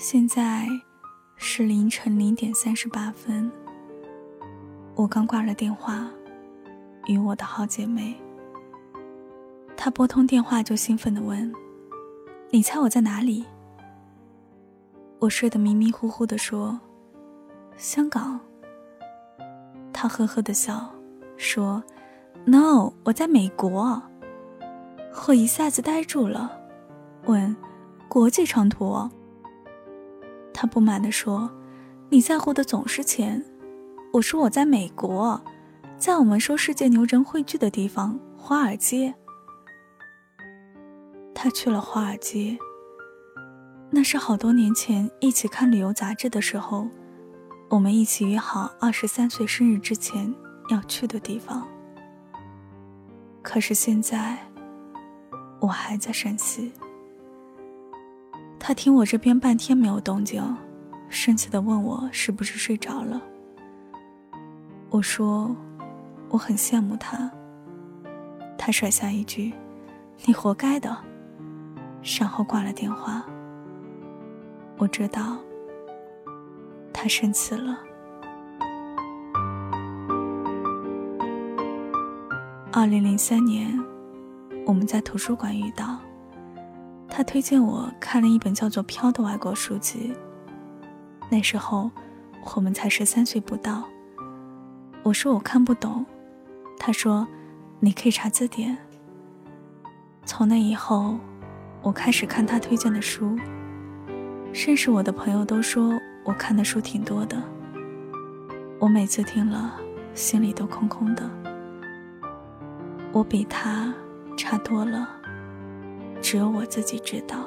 现在是凌晨零点三十八分。我刚挂了电话，与我的好姐妹。她拨通电话就兴奋地问：“你猜我在哪里？”我睡得迷迷糊糊地说：“香港。”她呵呵地笑说：“No，我在美国。”我一下子呆住了，问：“国际长途？”他不满地说：“你在乎的总是钱。”我说：“我在美国，在我们说世界牛人汇聚的地方——华尔街。”他去了华尔街。那是好多年前一起看旅游杂志的时候，我们一起约好二十三岁生日之前要去的地方。可是现在，我还在山西。他听我这边半天没有动静，生气的问我是不是睡着了。我说，我很羡慕他。他甩下一句：“你活该的。”然后挂了电话。我知道，他生气了。二零零三年，我们在图书馆遇到。他推荐我看了一本叫做《飘》的外国书籍。那时候，我们才十三岁不到。我说我看不懂，他说：“你可以查字典。”从那以后，我开始看他推荐的书。认识我的朋友都说我看的书挺多的。我每次听了，心里都空空的。我比他差多了。只有我自己知道。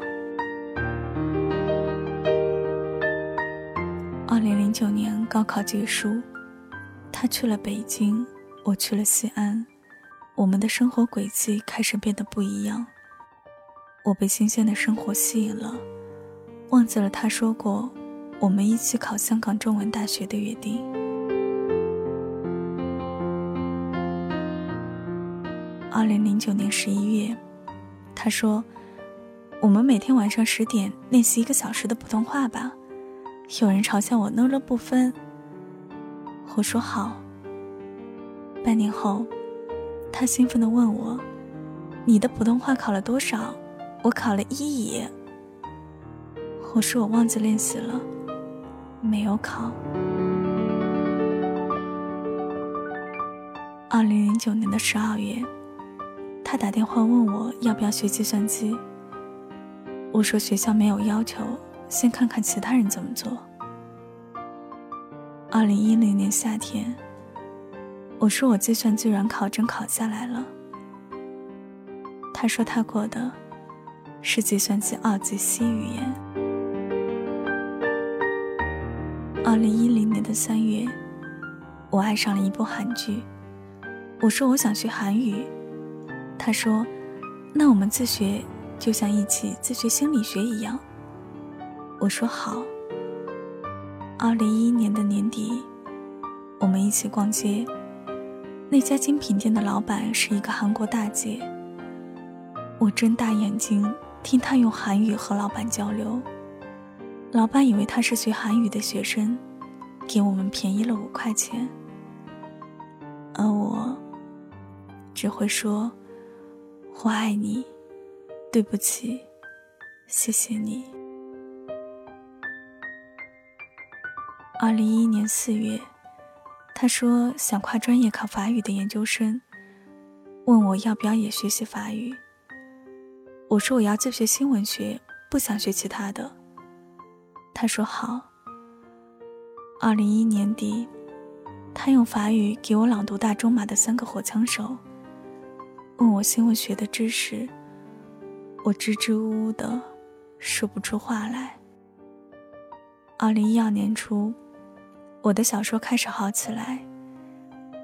二零零九年高考结束，他去了北京，我去了西安，我们的生活轨迹开始变得不一样。我被新鲜的生活吸引了，忘记了他说过我们一起考香港中文大学的约定。二零零九年十一月。他说：“我们每天晚上十点练习一个小时的普通话吧。”有人嘲笑我呢了不分。我说好。半年后，他兴奋地问我：“你的普通话考了多少？”我考了一乙。我说我忘记练习了，没有考。二零零九年的十二月。他打电话问我要不要学计算机。我说学校没有要求，先看看其他人怎么做。二零一零年夏天，我说我计算机软考证考下来了。他说他过的是计算机二级 C 语言。二零一零年的三月，我爱上了一部韩剧。我说我想学韩语。他说：“那我们自学，就像一起自学心理学一样。”我说：“好。”二零一一年的年底，我们一起逛街。那家精品店的老板是一个韩国大姐。我睁大眼睛听她用韩语和老板交流。老板以为她是学韩语的学生，给我们便宜了五块钱。而我只会说。我爱你，对不起，谢谢你。二零一一年四月，他说想跨专业考法语的研究生，问我要不要也学习法语。我说我要自学新闻学，不想学其他的。他说好。二零一一年底，他用法语给我朗读大仲马的《三个火枪手》。问我新闻学的知识，我支支吾吾的说不出话来。二零一二年初，我的小说开始好起来，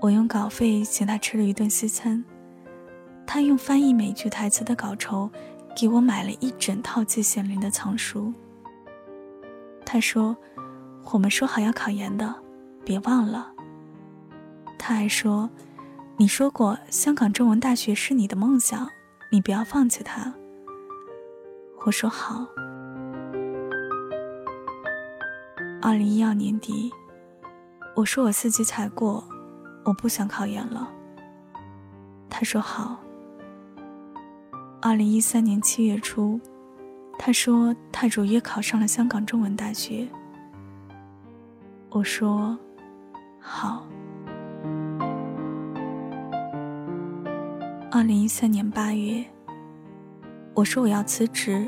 我用稿费请他吃了一顿西餐，他用翻译美剧台词的稿酬给我买了一整套季羡林的藏书。他说：“我们说好要考研的，别忘了。”他还说。你说过香港中文大学是你的梦想，你不要放弃它。我说好。二零一二年底，我说我四级才过，我不想考研了。他说好。二零一三年七月初，他说他如约考上了香港中文大学。我说好。二零一三年八月，我说我要辞职，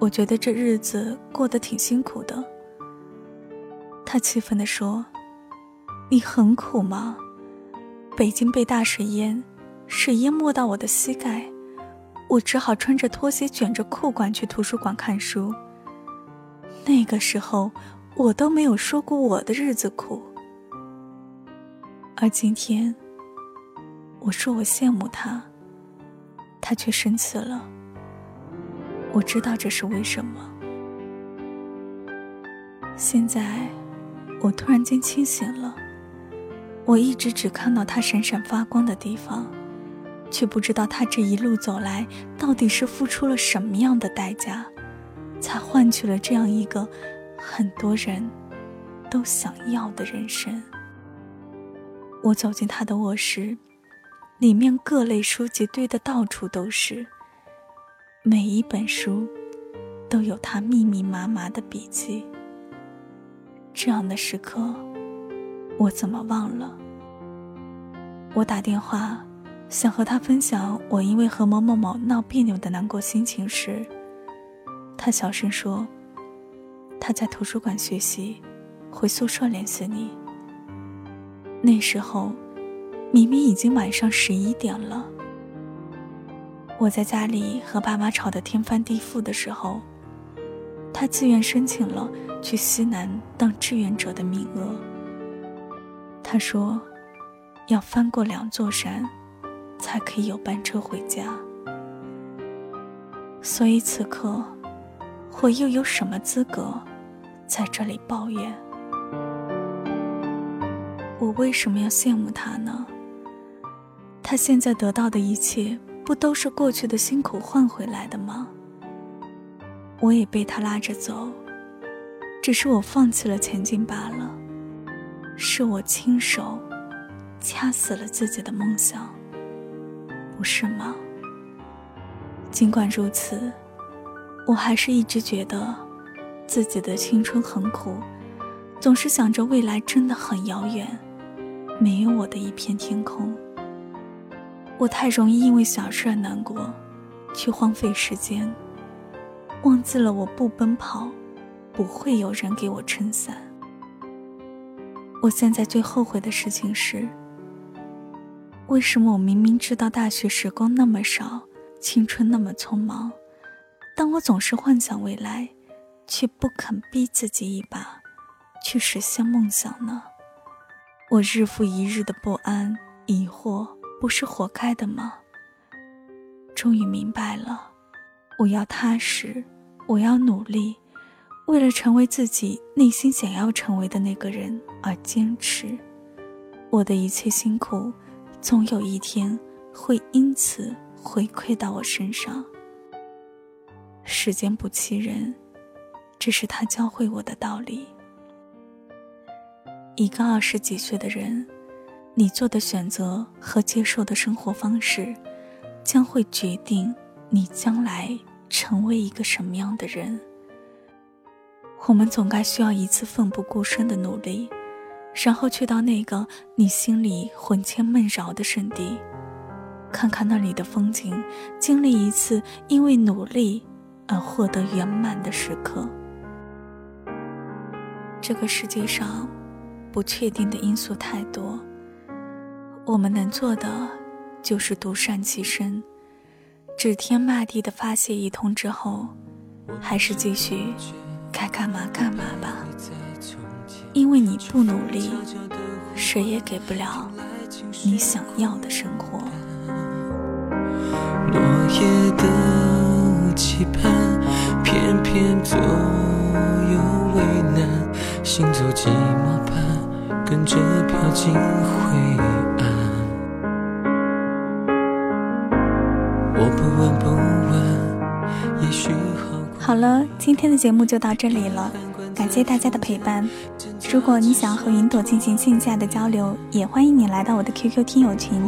我觉得这日子过得挺辛苦的。他气愤地说：“你很苦吗？北京被大水淹，水淹没到我的膝盖，我只好穿着拖鞋卷着裤管去图书馆看书。那个时候，我都没有说过我的日子苦。而今天，我说我羡慕他，他却生气了。我知道这是为什么。现在。”我突然间清醒了，我一直只看到他闪闪发光的地方，却不知道他这一路走来到底是付出了什么样的代价，才换取了这样一个很多人都想要的人生。我走进他的卧室，里面各类书籍堆得到处都是，每一本书都有他密密麻麻的笔记。这样的时刻，我怎么忘了？我打电话想和他分享我因为和某某某闹别扭的难过心情时，他小声说：“他在图书馆学习，回宿舍联系你。”那时候，明明已经晚上十一点了。我在家里和爸妈吵得天翻地覆的时候，他自愿申请了。去西南当志愿者的名额。他说，要翻过两座山，才可以有班车回家。所以此刻，我又有什么资格在这里抱怨？我为什么要羡慕他呢？他现在得到的一切，不都是过去的辛苦换回来的吗？我也被他拉着走。只是我放弃了前进罢了，是我亲手掐死了自己的梦想，不是吗？尽管如此，我还是一直觉得自己的青春很苦，总是想着未来真的很遥远，没有我的一片天空。我太容易因为小事而难过，去荒废时间，忘记了我不奔跑。不会有人给我撑伞。我现在最后悔的事情是，为什么我明明知道大学时光那么少，青春那么匆忙，但我总是幻想未来，却不肯逼自己一把，去实现梦想呢？我日复一日的不安、疑惑，不是活该的吗？终于明白了，我要踏实，我要努力。为了成为自己内心想要成为的那个人而坚持，我的一切辛苦，总有一天会因此回馈到我身上。时间不欺人，这是他教会我的道理。一个二十几岁的人，你做的选择和接受的生活方式，将会决定你将来成为一个什么样的人。我们总该需要一次奋不顾身的努力，然后去到那个你心里魂牵梦绕的圣地，看看那里的风景，经历一次因为努力而获得圆满的时刻。这个世界上，不确定的因素太多，我们能做的就是独善其身，指天骂地的发泄一通之后，还是继续。该干嘛干嘛吧，因为你不努力，谁也给不了你想要的生活。落叶的期盼，偏偏左右为难，行走寂寞般，跟着飘进灰。好。好了，今天的节目就到这里了。感谢大家的陪伴。如果你想和云朵进行线下的交流，也欢迎你来到我的 QQ 听友群，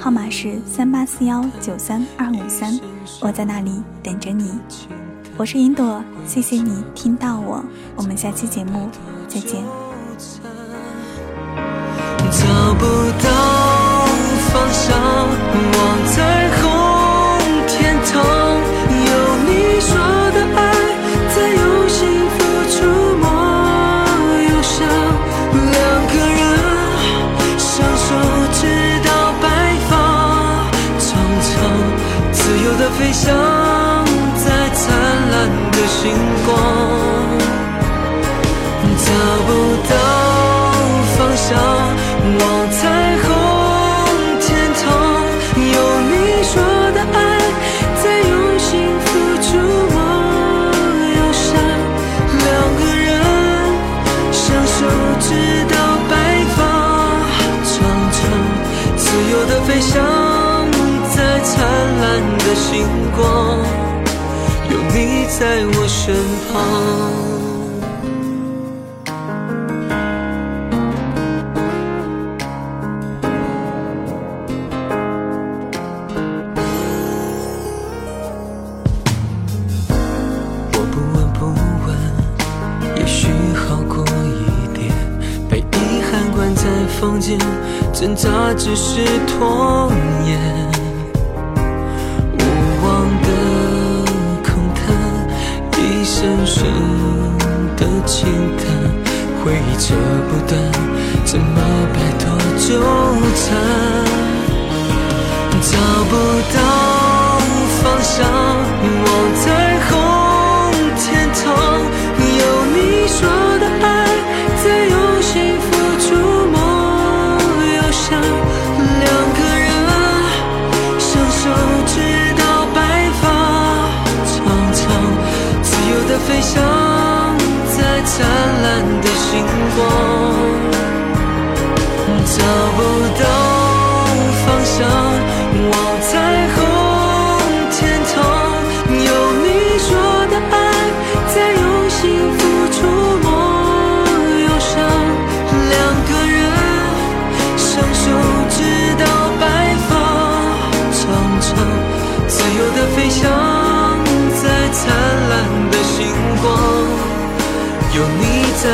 号码是三八四幺九三二五三，我在那里等着你。我是云朵，谢谢你听到我，我们下期节目再见。找不到方向，星光，找不到方向，望彩虹天堂。有你说的爱，在用心付出我忧伤。两个人相守直到白发苍苍，自由的飞翔在灿烂的星光。在我身旁。我不问不问，也许好过一点，被遗憾关在房间。挣扎只是拖延，轻叹，回忆扯不断，怎么摆脱纠缠？找不到方向，望彩虹天堂，有你说的爱，在用幸福触摸忧伤。两个人相守，直到白发苍苍，自由的飞翔。星光，找不到方向，望彩虹天堂，有你说的爱，在用心付出梦忧伤，两个人相守直到白发长长，自由的飞翔在灿烂的。星光，有你在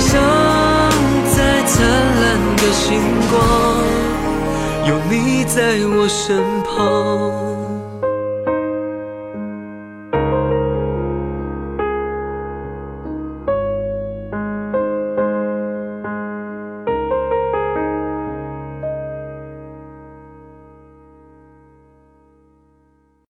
像在灿烂的星光有你在我身旁。